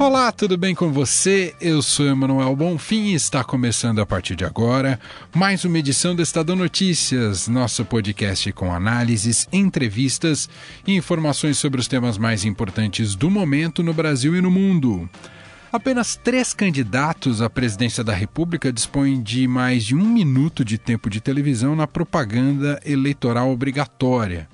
Olá, tudo bem com você? Eu sou Emanuel Bonfim e está começando a partir de agora mais uma edição do Estadão Notícias, nosso podcast com análises, entrevistas e informações sobre os temas mais importantes do momento no Brasil e no mundo. Apenas três candidatos à presidência da República dispõem de mais de um minuto de tempo de televisão na propaganda eleitoral obrigatória.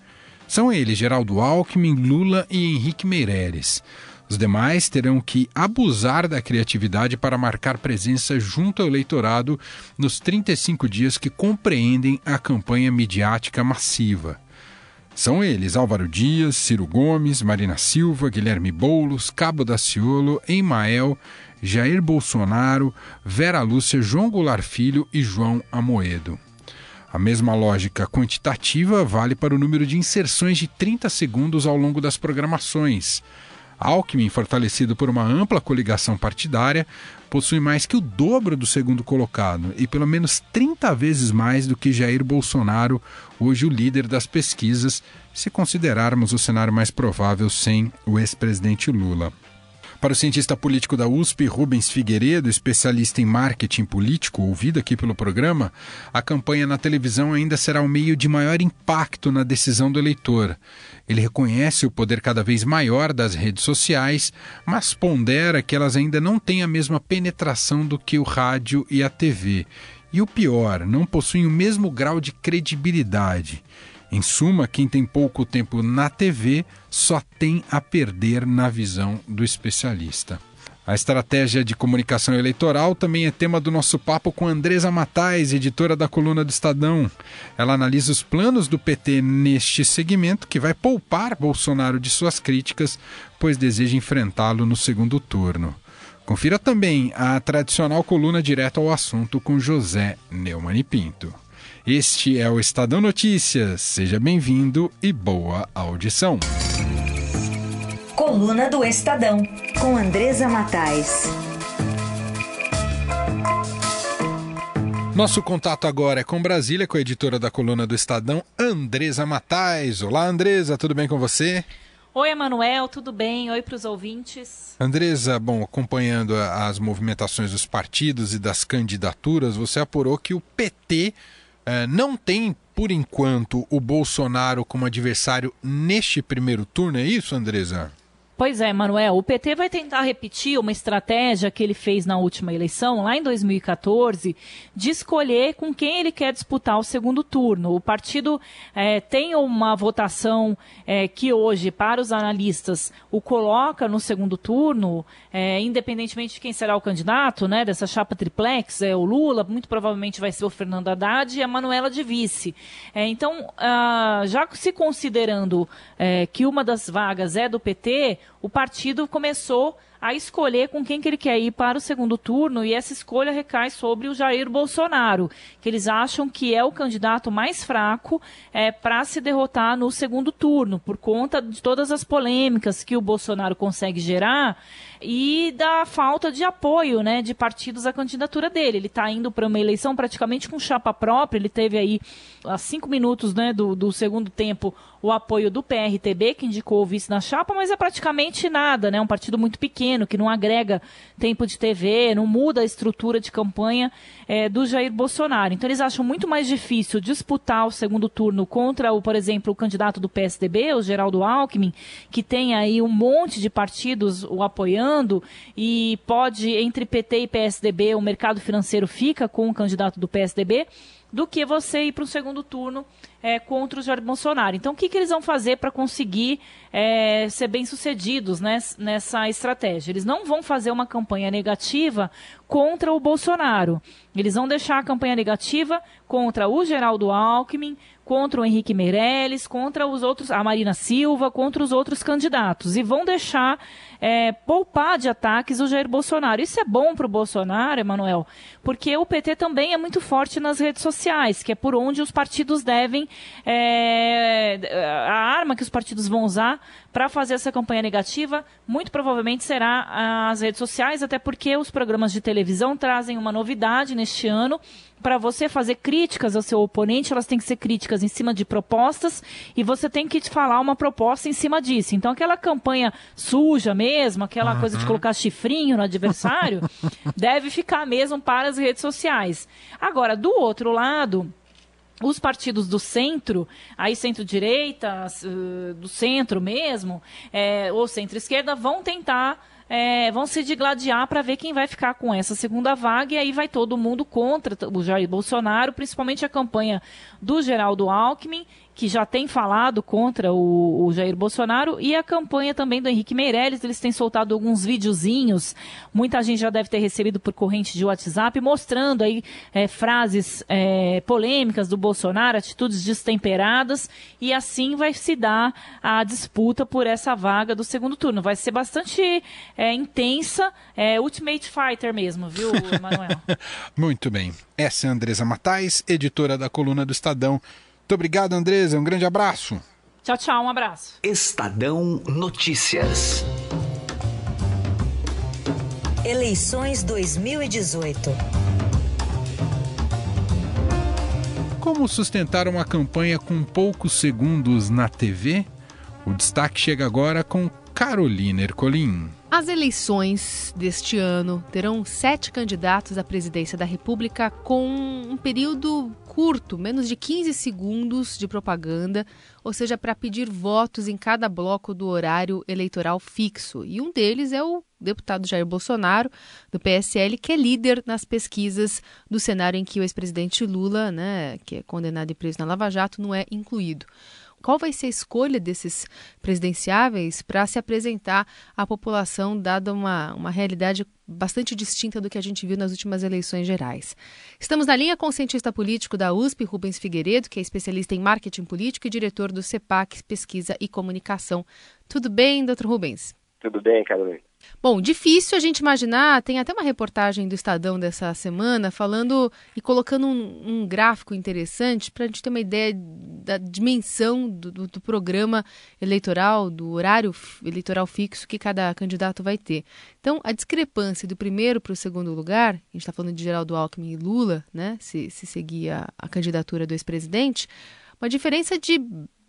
São eles Geraldo Alckmin, Lula e Henrique Meirelles. Os demais terão que abusar da criatividade para marcar presença junto ao eleitorado nos 35 dias que compreendem a campanha midiática massiva. São eles Álvaro Dias, Ciro Gomes, Marina Silva, Guilherme Boulos, Cabo Daciolo, Emael, Jair Bolsonaro, Vera Lúcia, João Goulart Filho e João Amoedo. A mesma lógica quantitativa vale para o número de inserções de 30 segundos ao longo das programações. Alckmin, fortalecido por uma ampla coligação partidária, possui mais que o dobro do segundo colocado e pelo menos 30 vezes mais do que Jair Bolsonaro, hoje o líder das pesquisas, se considerarmos o cenário mais provável sem o ex-presidente Lula. Para o cientista político da USP, Rubens Figueiredo, especialista em marketing político, ouvido aqui pelo programa, a campanha na televisão ainda será o meio de maior impacto na decisão do eleitor. Ele reconhece o poder cada vez maior das redes sociais, mas pondera que elas ainda não têm a mesma penetração do que o rádio e a TV. E o pior, não possuem o mesmo grau de credibilidade. Em suma, quem tem pouco tempo na TV só tem a perder na visão do especialista. A estratégia de comunicação eleitoral também é tema do nosso papo com Andresa Matais, editora da coluna do Estadão. Ela analisa os planos do PT neste segmento, que vai poupar Bolsonaro de suas críticas, pois deseja enfrentá-lo no segundo turno. Confira também a tradicional coluna direto ao assunto com José Neumann e Pinto. Este é o Estadão Notícias. Seja bem-vindo e boa audição. Coluna do Estadão, com Andresa Matais. Nosso contato agora é com Brasília, com a editora da coluna do Estadão, Andresa Matais. Olá, Andresa, tudo bem com você? Oi, Emanuel, tudo bem? Oi para os ouvintes. Andresa, bom, acompanhando as movimentações dos partidos e das candidaturas, você apurou que o PT não tem, por enquanto, o Bolsonaro como adversário neste primeiro turno, é isso, Andresa? Pois é, Manuel. O PT vai tentar repetir uma estratégia que ele fez na última eleição, lá em 2014, de escolher com quem ele quer disputar o segundo turno. O partido é, tem uma votação é, que hoje, para os analistas, o coloca no segundo turno, é, independentemente de quem será o candidato, né, dessa chapa triplex, é o Lula, muito provavelmente vai ser o Fernando Haddad e a Manuela de vice. É, então, ah, já se considerando é, que uma das vagas é do PT, o partido começou a escolher com quem que ele quer ir para o segundo turno e essa escolha recai sobre o Jair Bolsonaro, que eles acham que é o candidato mais fraco é, para se derrotar no segundo turno, por conta de todas as polêmicas que o Bolsonaro consegue gerar e da falta de apoio né, de partidos à candidatura dele. Ele está indo para uma eleição praticamente com chapa própria, ele teve aí, a cinco minutos né, do, do segundo tempo, o apoio do PRTB, que indicou o vice na chapa, mas é praticamente nada, né? Um partido muito pequeno, que não agrega tempo de TV, não muda a estrutura de campanha é, do Jair Bolsonaro. Então eles acham muito mais difícil disputar o segundo turno contra, o, por exemplo, o candidato do PSDB, o Geraldo Alckmin, que tem aí um monte de partidos o apoiando e pode, entre PT e PSDB, o mercado financeiro fica com o candidato do PSDB, do que você ir para o segundo turno é, contra o Jair Bolsonaro. Então, o que, que eles vão fazer para conseguir é, ser bem-sucedidos né, nessa estratégia? Eles não vão fazer uma campanha negativa contra o Bolsonaro. Eles vão deixar a campanha negativa contra o Geraldo Alckmin, contra o Henrique Meirelles, contra os outros, a Marina Silva, contra os outros candidatos. E vão deixar é, poupar de ataques o Jair Bolsonaro. Isso é bom para o Bolsonaro, Emanuel, porque o PT também é muito forte nas redes sociais, que é por onde os partidos devem. É, a arma que os partidos vão usar para fazer essa campanha negativa, muito provavelmente será as redes sociais, até porque os programas de televisão trazem uma novidade neste ano para você fazer críticas ao seu oponente, elas têm que ser críticas em cima de propostas e você tem que te falar uma proposta em cima disso. Então, aquela campanha suja mesmo, aquela uhum. coisa de colocar chifrinho no adversário, deve ficar mesmo para as redes sociais. Agora, do outro lado os partidos do centro, aí centro-direita, do centro mesmo, é, ou centro-esquerda, vão tentar é, vão se digladiar para ver quem vai ficar com essa segunda vaga e aí vai todo mundo contra o Jair Bolsonaro, principalmente a campanha do Geraldo Alckmin que já tem falado contra o, o, Jair Bolsonaro, e a campanha também do Henrique Meirelles. Eles têm soltado alguns videozinhos, muita gente já deve ter recebido por corrente de WhatsApp, mostrando aí é, frases é, polêmicas do Bolsonaro, atitudes destemperadas, e assim vai se dar a disputa por essa vaga do segundo turno. Vai ser bastante é, intensa, é, Ultimate Fighter mesmo, viu, Emanuel? Muito bem. Essa é a Andresa Matais, editora da coluna do Estadão. Muito obrigado, Andresa. Um grande abraço. Tchau, tchau. Um abraço. Estadão Notícias. Eleições 2018. Como sustentar uma campanha com poucos segundos na TV? O destaque chega agora com Carolina Ercolim. As eleições deste ano terão sete candidatos à presidência da República com um período curto, menos de 15 segundos de propaganda, ou seja, para pedir votos em cada bloco do horário eleitoral fixo. E um deles é o deputado Jair Bolsonaro, do PSL, que é líder nas pesquisas do cenário em que o ex-presidente Lula, né, que é condenado e preso na Lava Jato, não é incluído qual vai ser a escolha desses presidenciáveis para se apresentar à população, dada uma, uma realidade bastante distinta do que a gente viu nas últimas eleições gerais. Estamos na linha com o cientista político da USP, Rubens Figueiredo, que é especialista em marketing político e diretor do CEPAC Pesquisa e Comunicação. Tudo bem, doutor Rubens? Tudo bem, Carolina. Bom, difícil a gente imaginar, tem até uma reportagem do Estadão dessa semana falando e colocando um, um gráfico interessante para a gente ter uma ideia da dimensão do, do, do, programa eleitoral, do horário eleitoral fixo que cada candidato vai ter. Então, a discrepância do primeiro para o segundo lugar, a gente está falando de Geraldo Alckmin e Lula, né, se, se seguir a, a candidatura do ex-presidente, uma diferença de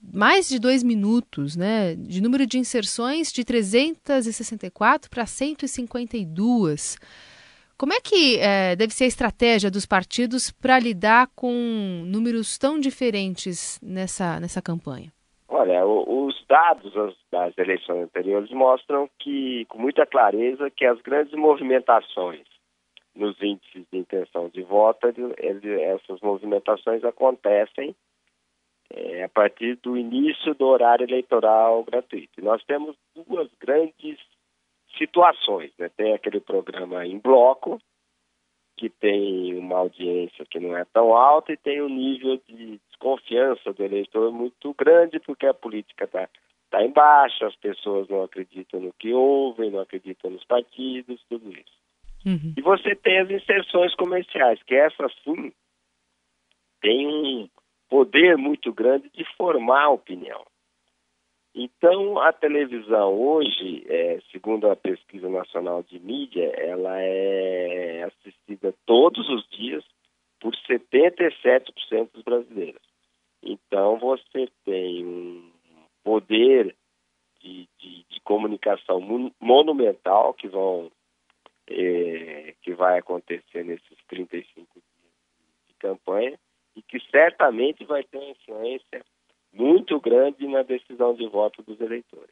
mais de dois minutos, né? De número de inserções de 364 para 152. Como é que é, deve ser a estratégia dos partidos para lidar com números tão diferentes nessa, nessa campanha? Olha, os dados das eleições anteriores mostram que, com muita clareza, que as grandes movimentações nos índices de intenção de voto, essas movimentações acontecem é, a partir do início do horário eleitoral gratuito. Nós temos duas grandes situações. Né? Tem aquele programa em bloco, que tem uma audiência que não é tão alta e tem um nível de desconfiança do eleitor muito grande, porque a política está tá embaixo, as pessoas não acreditam no que ouvem, não acreditam nos partidos, tudo isso. Uhum. E você tem as inserções comerciais, que essa sim tem um, poder muito grande de formar opinião. Então, a televisão hoje, é, segundo a Pesquisa Nacional de Mídia, ela é assistida todos os dias por 77% dos brasileiros. Então, você tem um poder de, de, de comunicação monumental que vão é, que vai acontecer nesses 35 dias de campanha certamente vai ter uma influência muito grande na decisão de voto dos eleitores.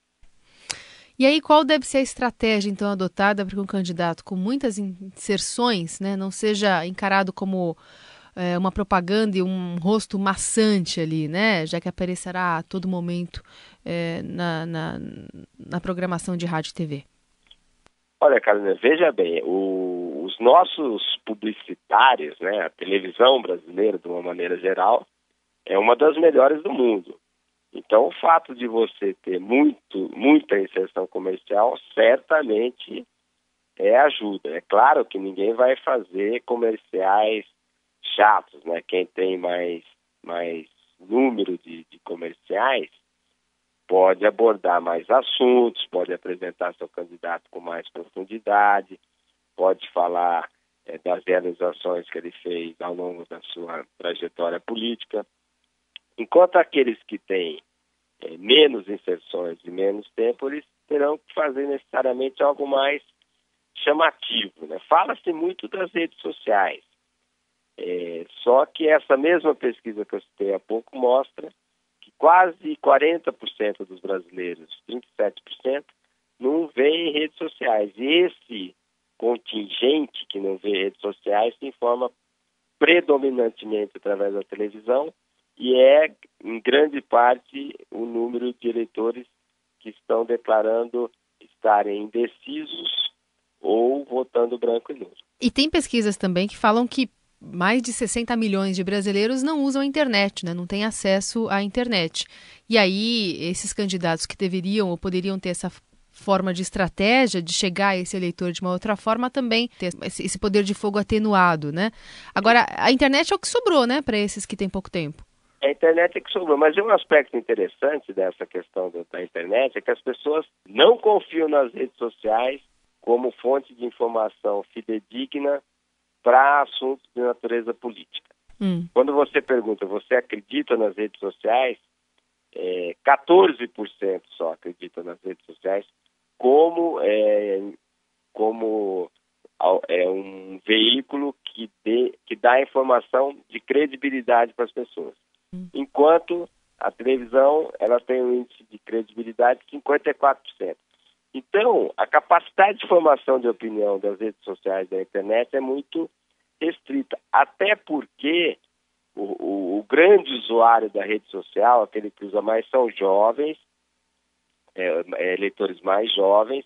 E aí, qual deve ser a estratégia, então, adotada para que um candidato com muitas inserções né, não seja encarado como é, uma propaganda e um rosto maçante ali, né? Já que aparecerá a todo momento é, na, na, na, programação de rádio e TV? Olha, Carolina, veja bem, o, os os nossos publicitários, né, a televisão brasileira, de uma maneira geral, é uma das melhores do mundo. Então, o fato de você ter muito, muita inserção comercial certamente é ajuda. É claro que ninguém vai fazer comerciais chatos, né? Quem tem mais, mais número de, de comerciais pode abordar mais assuntos, pode apresentar seu candidato com mais profundidade, pode falar é, das realizações que ele fez ao longo da sua trajetória política. Enquanto aqueles que têm é, menos inserções e menos tempo, eles terão que fazer necessariamente algo mais chamativo. Né? Fala-se muito das redes sociais, é, só que essa mesma pesquisa que eu citei há pouco mostra que quase 40% dos brasileiros, 27%, não vê redes sociais. E esse contingente que não vê redes sociais se informa predominantemente através da televisão e é, em grande parte, o número de eleitores que estão declarando estarem indecisos ou votando branco e nulo. E tem pesquisas também que falam que mais de 60 milhões de brasileiros não usam a internet, né? não têm acesso à internet. E aí, esses candidatos que deveriam ou poderiam ter essa forma de estratégia de chegar a esse eleitor de uma outra forma também ter esse poder de fogo atenuado, né? Agora, a internet é o que sobrou, né, para esses que têm pouco tempo. A internet é que sobrou, mas um aspecto interessante dessa questão da internet é que as pessoas não confiam nas redes sociais como fonte de informação fidedigna para assuntos de natureza política. Hum. Quando você pergunta, você acredita nas redes sociais? É, 14% só acredita nas redes sociais como, é, como é um veículo que, dê, que dá informação de credibilidade para as pessoas. Hum. Enquanto a televisão ela tem um índice de credibilidade de 54%. Então, a capacidade de formação de opinião das redes sociais da internet é muito restrita, até porque o, o, o grande usuário da rede social, aquele que usa mais, são jovens, é, é, eleitores mais jovens,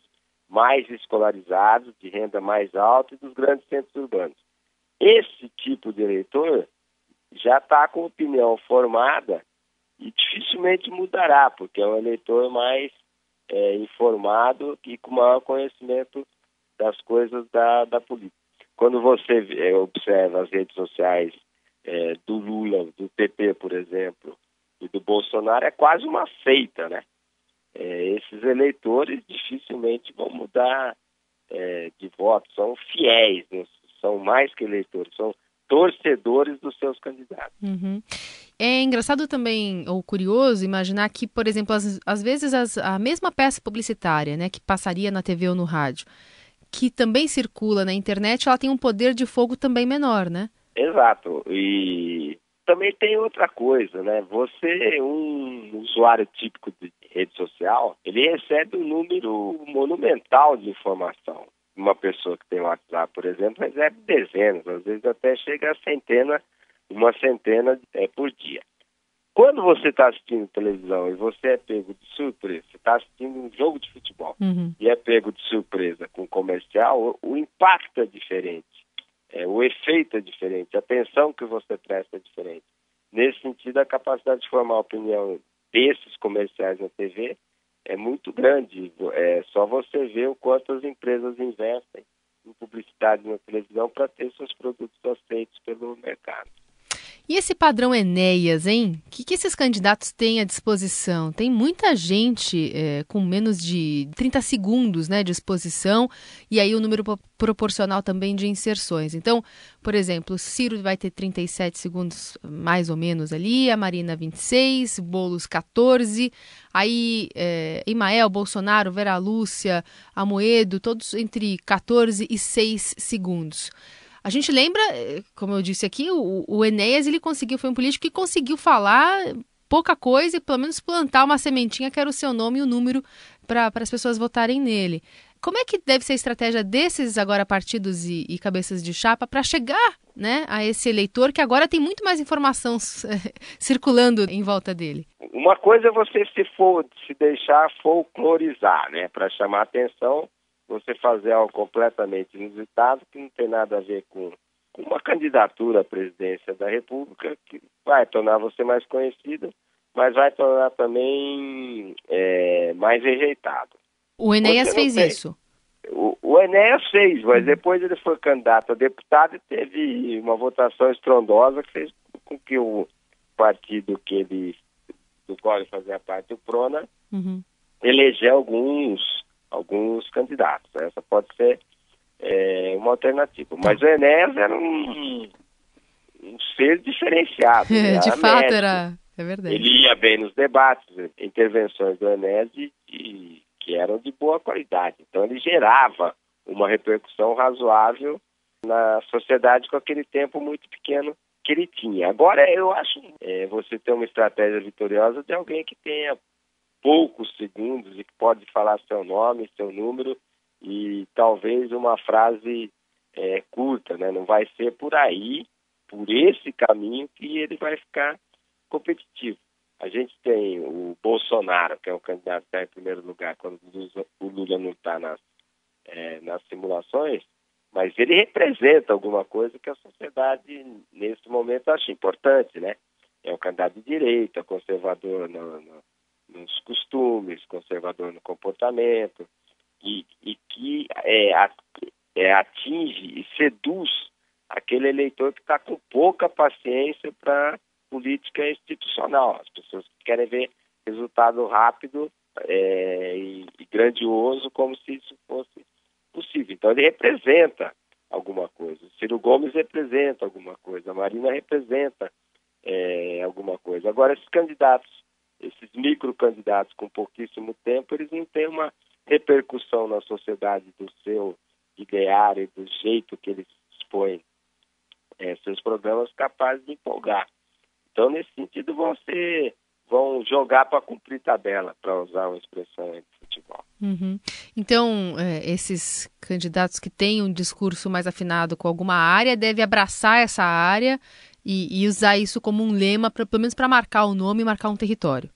mais escolarizados, de renda mais alta e dos grandes centros urbanos. Esse tipo de eleitor já está com opinião formada e dificilmente mudará, porque é um eleitor mais é, informado e com maior conhecimento das coisas da, da política. Quando você é, observa as redes sociais é, do Lula, do PP, por exemplo, e do Bolsonaro, é quase uma seita, né? É, esses eleitores dificilmente vão mudar é, de voto, são fiéis, né? são mais que eleitores, são torcedores dos seus candidatos. Uhum. É engraçado também, ou curioso, imaginar que, por exemplo, às, às vezes as, a mesma peça publicitária, né, que passaria na TV ou no rádio, que também circula na internet, ela tem um poder de fogo também menor, né? Exato. E também tem outra coisa, né? Você, um usuário típico de rede social, ele recebe um número monumental de informação uma pessoa que tem WhatsApp, por exemplo, recebe dezenas, às vezes até chega a centena, uma centena é, por dia. Quando você está assistindo televisão e você é pego de surpresa, você está assistindo um jogo de futebol uhum. e é pego de surpresa com comercial, o, o impacto é diferente, é, o efeito é diferente, a atenção que você presta é diferente. Nesse sentido, a capacidade de formar opinião desses comerciais na TV é muito grande. É só você ver o quanto as empresas investem em publicidade na televisão para ter seus produtos aceitos pelo mercado. E esse padrão Enéas, hein? O que, que esses candidatos têm à disposição? Tem muita gente é, com menos de 30 segundos né, de exposição e aí o número proporcional também de inserções. Então, por exemplo, Ciro vai ter 37 segundos mais ou menos ali, a Marina 26, Bolos 14, aí é, Imael, Bolsonaro, Vera Lúcia, Amoedo, todos entre 14 e 6 segundos. A gente lembra, eh, como eu disse aqui, o, o Enéas ele conseguiu, foi um político que conseguiu falar pouca coisa e pelo menos plantar uma sementinha que era o seu nome e o número para as pessoas votarem nele. Como é que deve ser a estratégia desses agora partidos e, e cabeças de chapa para chegar né, a esse eleitor que agora tem muito mais informação circulando em volta dele? Uma coisa é você se, for, se deixar folclorizar, né, para chamar atenção você fazer algo completamente inusitado, que não tem nada a ver com, com uma candidatura à presidência da República, que vai tornar você mais conhecido, mas vai tornar também é, mais rejeitado. O Enéas fez tem. isso. O, o Enéas fez, mas depois ele foi candidato a deputado e teve uma votação estrondosa que fez com que o partido que ele, do qual ele fazia parte, o Prona, Uhum. eleger alguns, alguns candidatos. Essa pode ser é, uma alternativa. Mas o Enéas era um, um ser diferenciado. ele De fato, médico. era. É verdade. Ele ia bem nos debates, intervenções do Enéas de, de- que eram de boa qualidade. Então ele gerava uma repercussão razoável na sociedade com aquele tempo muito pequeno que ele tinha. Agora eu acho é, você ter uma estratégia vitoriosa de alguém que tenha poucos segundos e que pode falar seu nome, seu número e talvez uma frase é, curta, né? Não vai ser por aí, por esse caminho que ele vai ficar competitivo. A gente tem o Bolsonaro, que é o candidato que está em primeiro lugar quando o Lula- não está nas, eh, nas simulações, mas ele representa alguma coisa que a sociedade, nesse momento, acha importante, né? É um candidato de direita, conservador no- no- nos costumes, conservador no comportamento, e, e que é, a- é, atinge e seduz aquele eleitor que está com pouca paciência para política institucional. As pessoas que querem ver resultado rápido é, e, e grandioso, como se isso fosse possível. Então, ele representa alguma coisa. Ciro Gomes representa alguma coisa. A Marina representa é, alguma coisa. Agora, esses candidatos, esses microcandidatos com pouquíssimo tempo, eles não têm uma repercussão na sociedade do seu ideário, do jeito que eles expõem é, seus programas capazes de empolgar. Então, nesse sentido, vão ser, vão jogar para cumprir tabela, para usar uma expressão aí de futebol. Uhum. Então, é, esses candidatos que têm um discurso mais afinado com alguma área devem abraçar essa área e, e usar isso como um lema, pra, pelo menos para marcar o nome e marcar um território.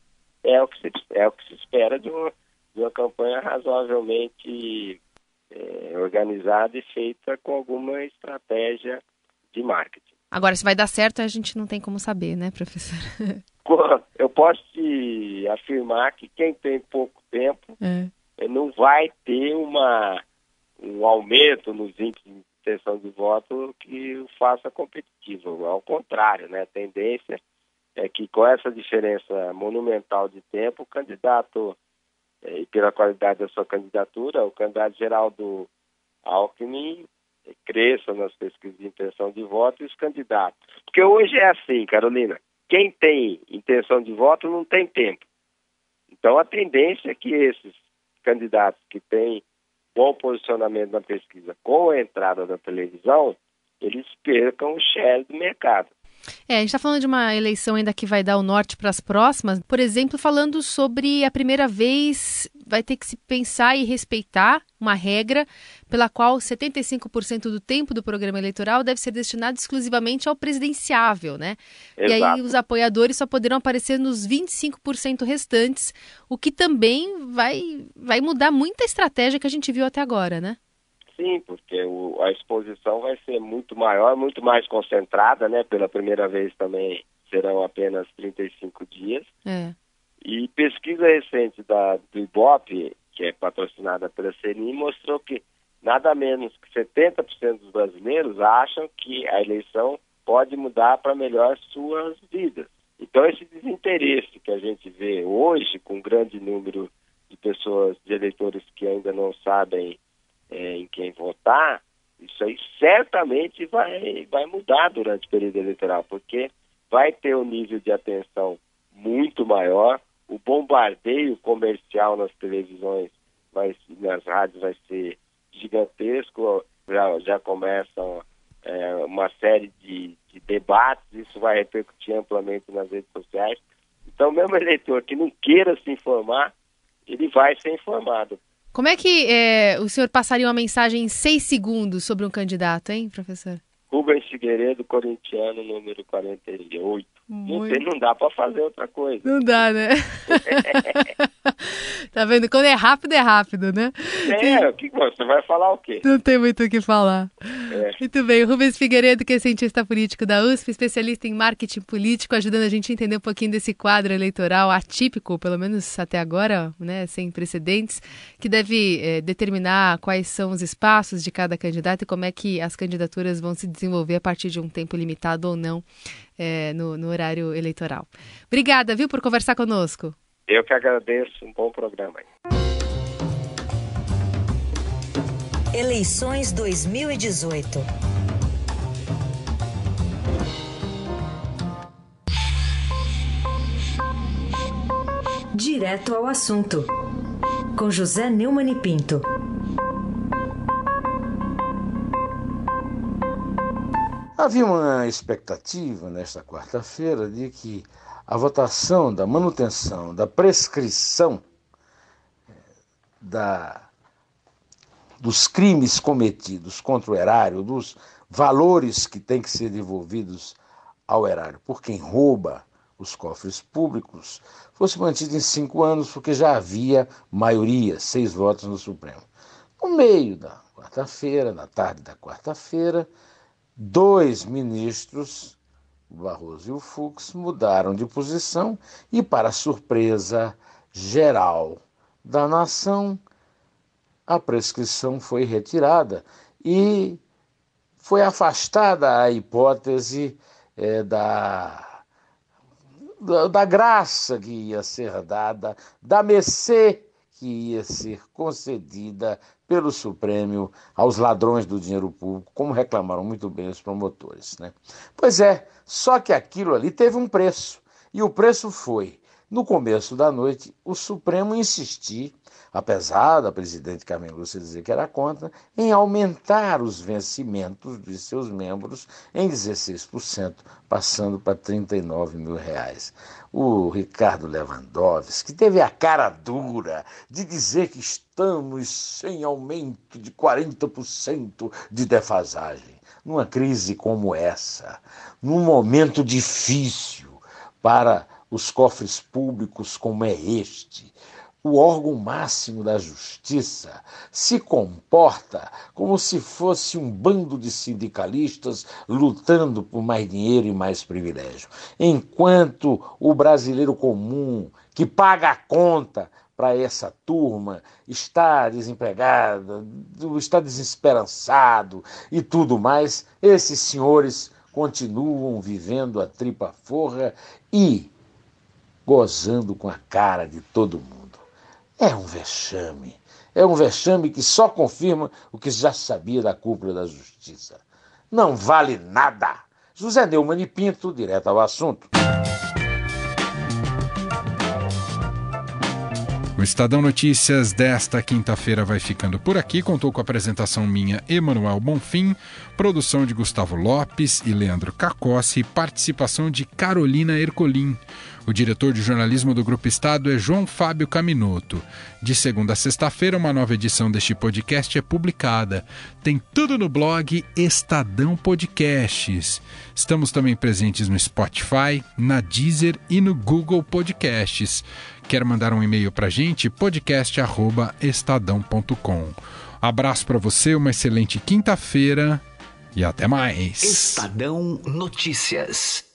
É o que se, é o que se espera de uma, de uma campanha razoavelmente é, organizada e feita com alguma estratégia de marketing. Agora, se vai dar certo, a gente não tem como saber, né, professor? Eu posso te afirmar que quem tem pouco tempo É. não vai ter uma, um aumento nos índices intenção de voto que o faça competitivo. Ao contrário, né? a tendência é que com essa diferença monumental de tempo, o candidato, eh, e pela qualidade da sua candidatura, o candidato Geraldo Alckmin eh, cresça nas pesquisas de intenção de voto e os candidatos. Porque hoje é assim, Carolina, quem tem intenção de voto não tem tempo. Então a tendência é que esses candidatos que têm bom posicionamento na pesquisa com a entrada da televisão, eles percam o share do mercado. É, a gente está falando de uma eleição ainda que vai dar o norte para as próximas. Por exemplo, falando sobre a primeira vez, vai ter que se pensar e respeitar uma regra pela qual 75% do tempo do programa eleitoral deve ser destinado exclusivamente ao presidenciável, né? E aí Exato. os apoiadores só poderão aparecer nos 25% restantes, o que também vai, vai mudar muita estratégia que a gente viu até agora, né? Sim, porque o, a exposição vai ser muito maior, muito mais concentrada, né? Pela primeira vez também serão apenas 35 dias. É. E pesquisa recente da, do Ibope, que é patrocinada pela CNI, mostrou que nada menos que 70% dos brasileiros acham que a eleição pode mudar para melhor suas vidas. Então, esse desinteresse que a gente vê hoje, com um grande número de pessoas, de eleitores que ainda não sabem é, em quem votar, isso aí certamente vai, vai mudar durante o período eleitoral, porque vai ter um nível de atenção muito maior, o bombardeio comercial nas televisões, vai, nas rádios vai ser gigantesco, já, já começam é, uma série de, de debates, isso vai repercutir amplamente nas redes sociais. Então, mesmo eleitor que não queira se informar, ele vai ser informado. Como é que é, o senhor passaria uma mensagem em seis segundos sobre um candidato, hein, professor? Rubens Figueiredo, corintiano, número 48. Não, Muito. tem, não dá para fazer outra coisa. Não dá, né? tá vendo? Quando é rápido, é rápido, né? É, o que você vai falar o quê? Não tem muito o que falar. É. Muito bem. Rubens Figueiredo, que é cientista político da USP, especialista em marketing político, ajudando a gente a entender um pouquinho desse quadro eleitoral atípico, pelo menos até agora, né, sem precedentes, que deve é, determinar quais são os espaços de cada candidato e como é que as candidaturas vão se desenvolver a partir de um tempo limitado ou não é, no, no horário eleitoral. Obrigada, viu, por conversar conosco. Eu que agradeço. Um bom programa. Eleições 2018. Direto ao assunto. Com José Neumann e Pinto. Havia uma expectativa nesta quarta-feira de que a votação da manutenção da prescrição eh, da, dos crimes cometidos contra o erário, dos valores que têm que ser devolvidos ao erário por quem rouba os cofres públicos, fosse mantido em cinco anos, porque já havia maioria, seis votos no Supremo. No meio da quarta-feira, na tarde da quarta-feira, dois ministros Barroso e o Fux mudaram de posição e, para surpresa geral da nação, a prescrição foi retirada e foi afastada a hipótese é, da, da, da graça que ia ser dada, da mercê que ia ser concedida pelo Supremo aos ladrões do dinheiro público, como reclamaram muito bem os promotores. Né? Pois é, só que aquilo ali teve um preço, e o preço foi, no começo da noite, o Supremo insistir, apesar da presidente Carmen Lúcia dizer que era contra, em aumentar os vencimentos de seus membros em 16%, passando para 39 mil reais o Ricardo Lewandowski, que teve a cara dura de dizer que estamos sem aumento de 40% de defasagem. Numa crise como essa, num momento difícil para os cofres públicos como é este, o órgão máximo da justiça se comporta como se fosse um bando de sindicalistas lutando por mais dinheiro e mais privilégio, enquanto o brasileiro comum que paga a conta para essa turma está desempregado, está desesperançado e tudo mais, esses senhores continuam vivendo a tripa forra e gozando com a cara de todo mundo. É um vexame. É um vexame que só confirma o que já sabia da cúpula da justiça. Não vale nada. José Neumann e Pinto, direto ao assunto. O Estadão Notícias desta quinta-feira vai ficando por aqui. Contou com a apresentação minha, Emanuel Bonfim, produção de Gustavo Lopes e Leandro Cacossi participação de Carolina Ercolim. O diretor de jornalismo do Grupo Estado é João Fábio Caminoto. De segunda a sexta-feira, uma nova edição deste podcast é publicada. Tem tudo no blog Estadão Podcasts. Estamos também presentes no Spotify, na Deezer e no Google Podcasts. Quer mandar um e-mail para a gente? podcast.estadão.com. Abraço para você, uma excelente quinta-feira e até mais. Estadão Notícias.